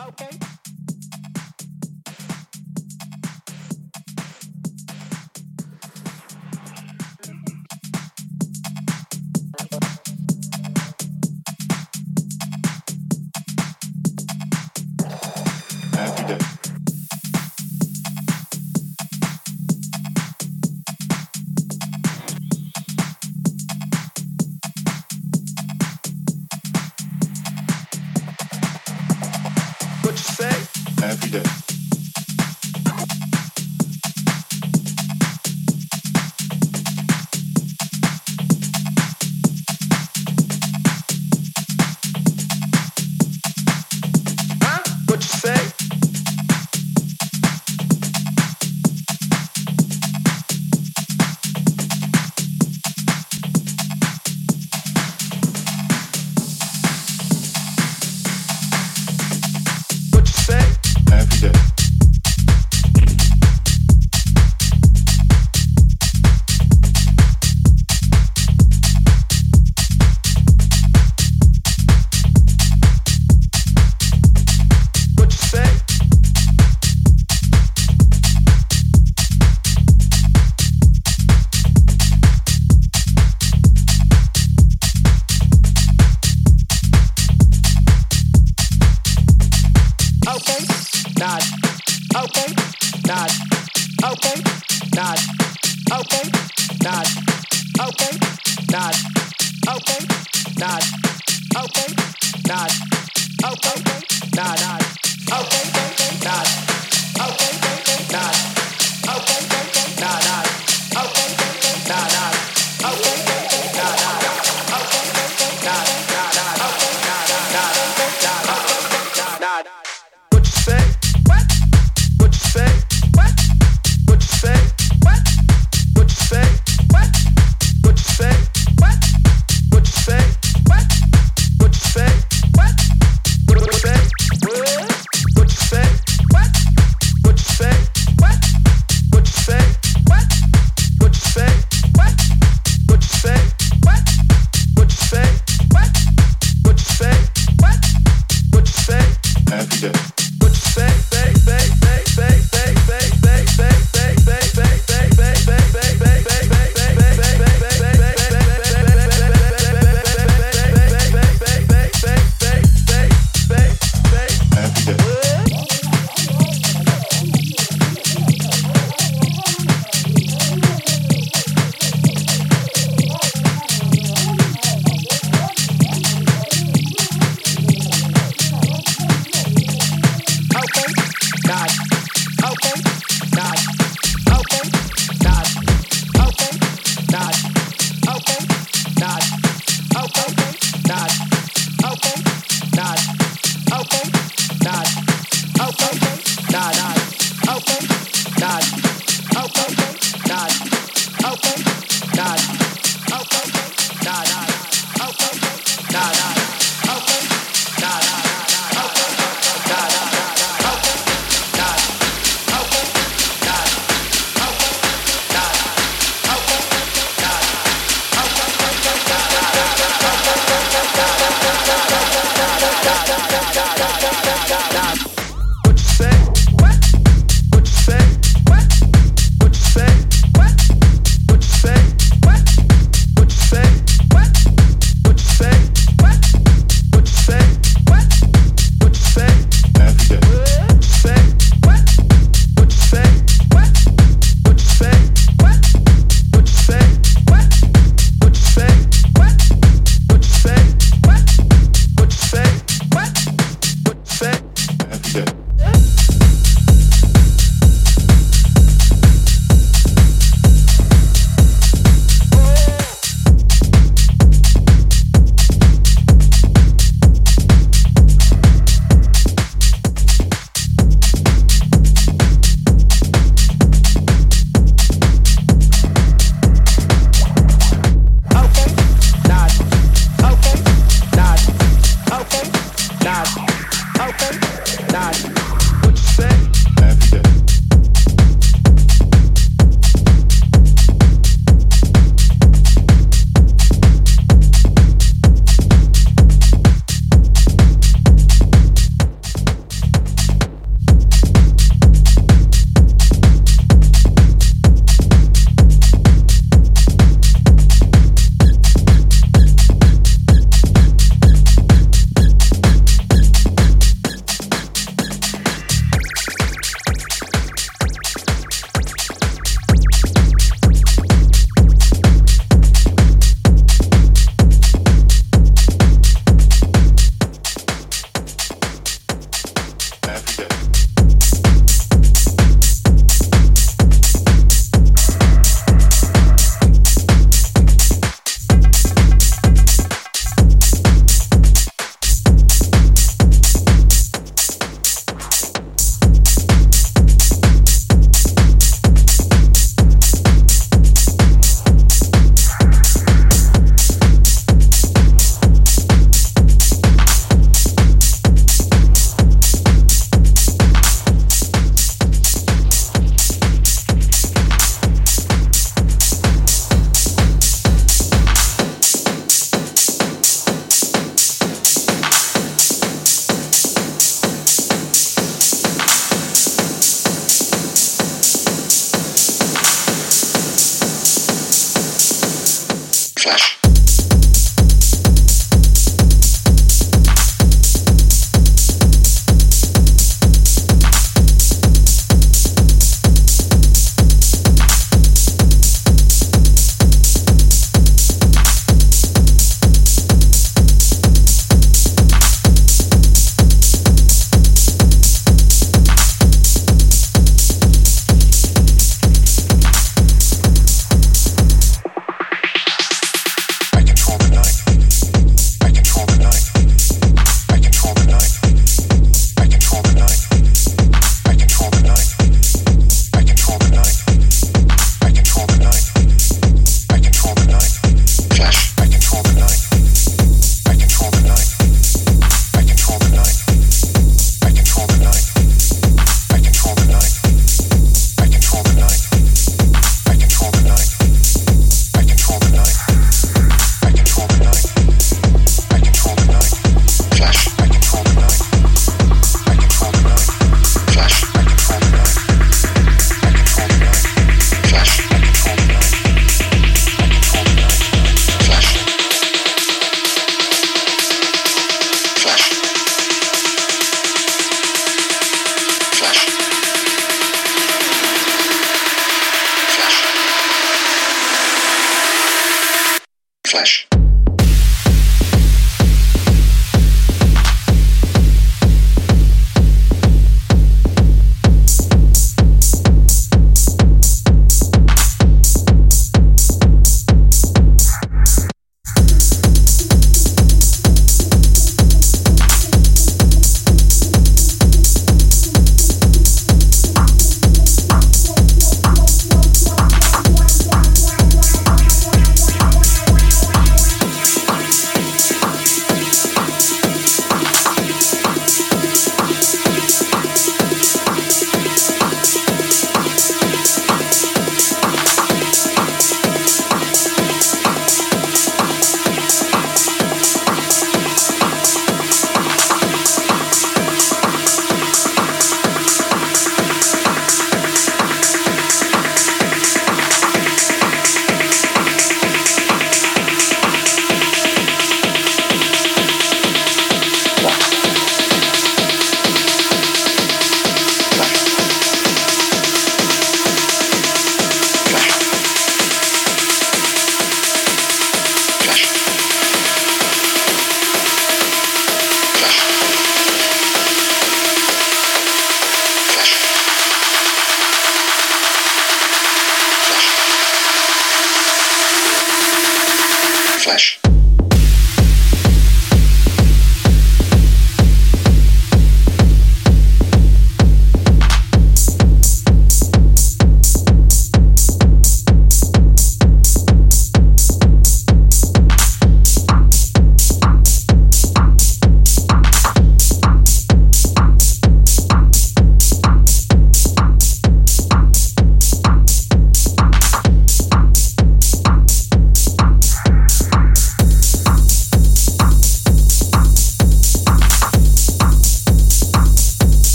Okay.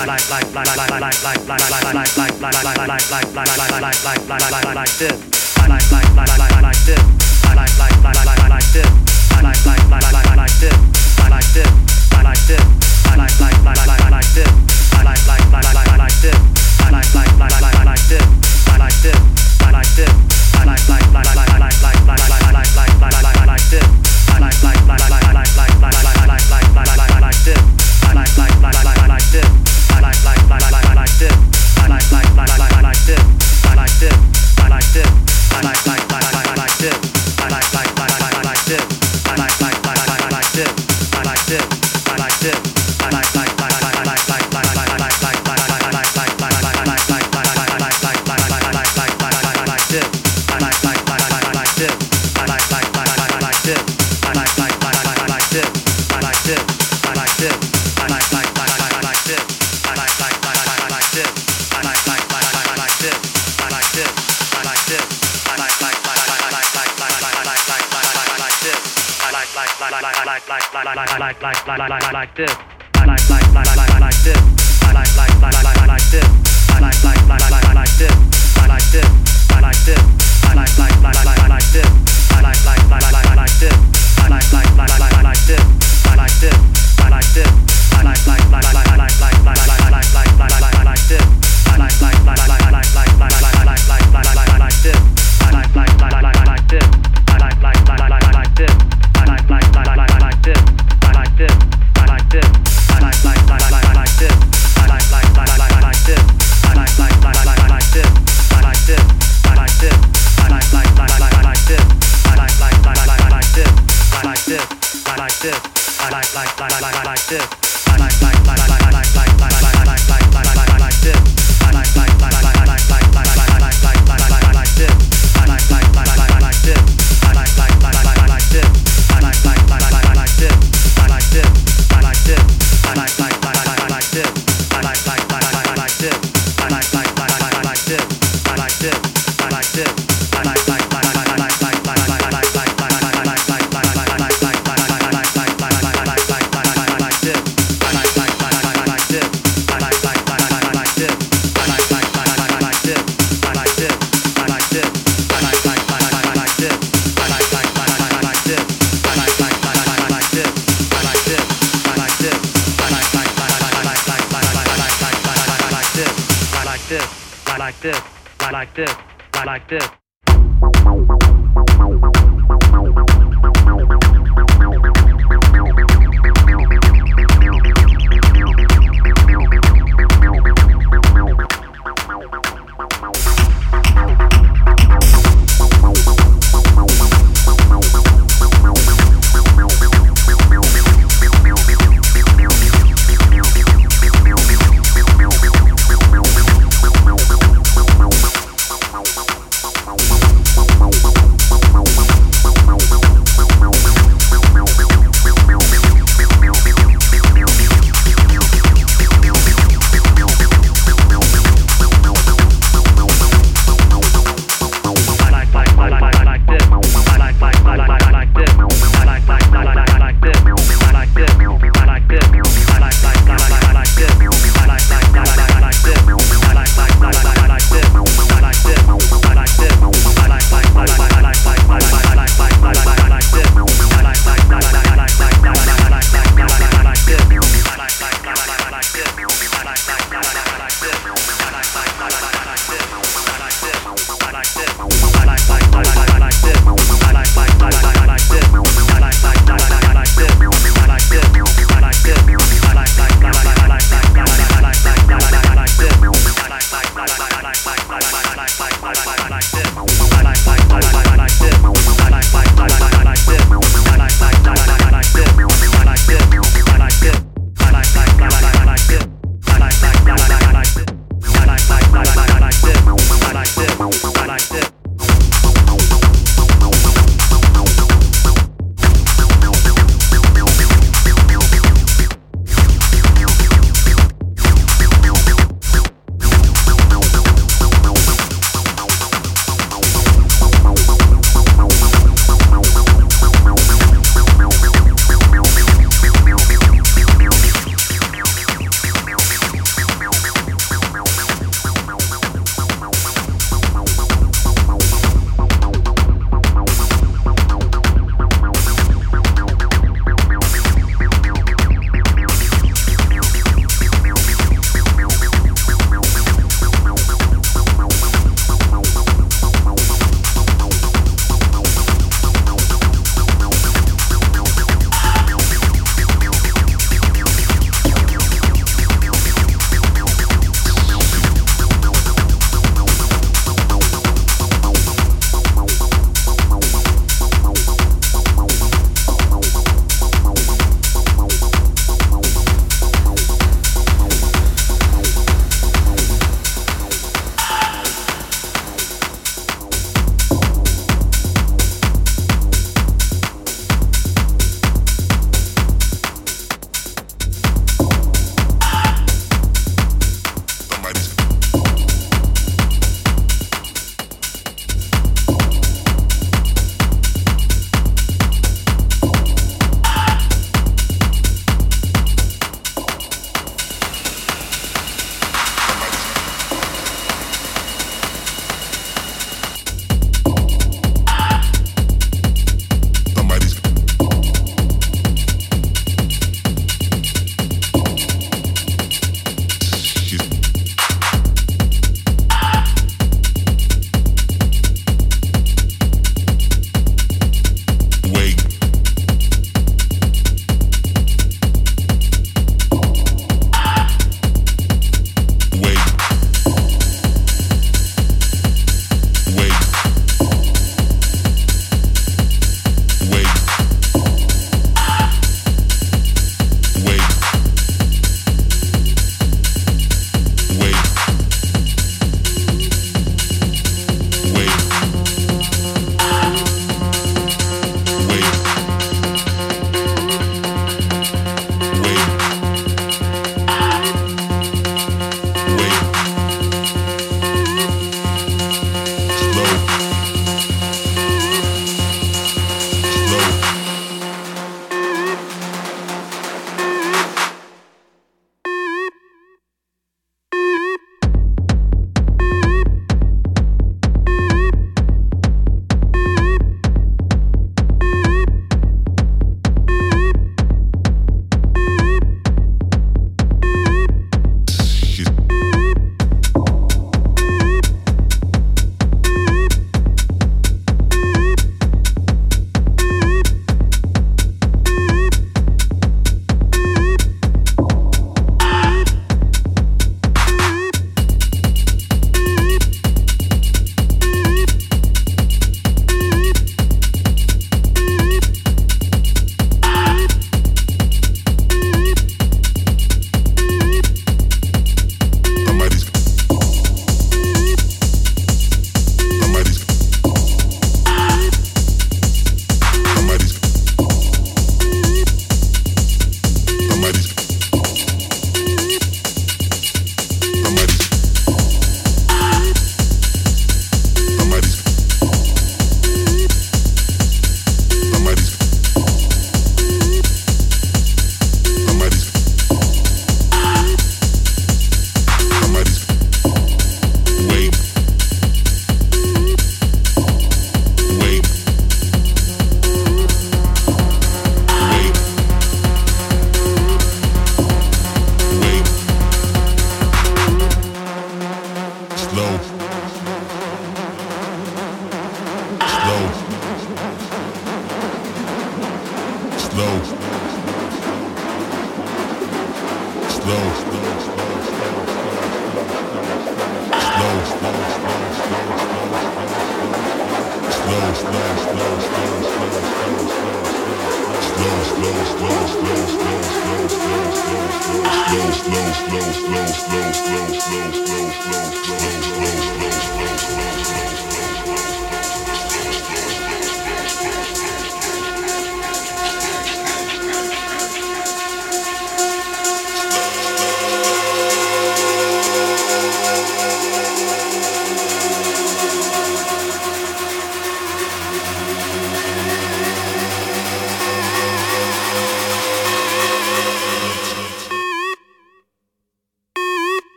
i like this. like, like, like, like this.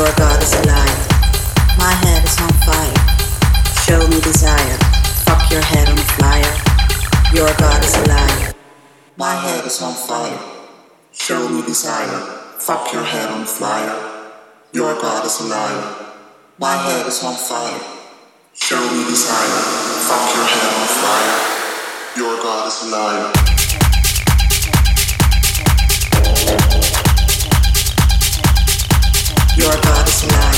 Your God is alive. My head is on fire. Show me desire. Fuck your head on fire. Your God is alive. My head is on fire. Show me desire. Fuck your head on fire. Your God is alive. My head is on fire. Show me desire. Fuck your head on fire. Your God is alive your body's now.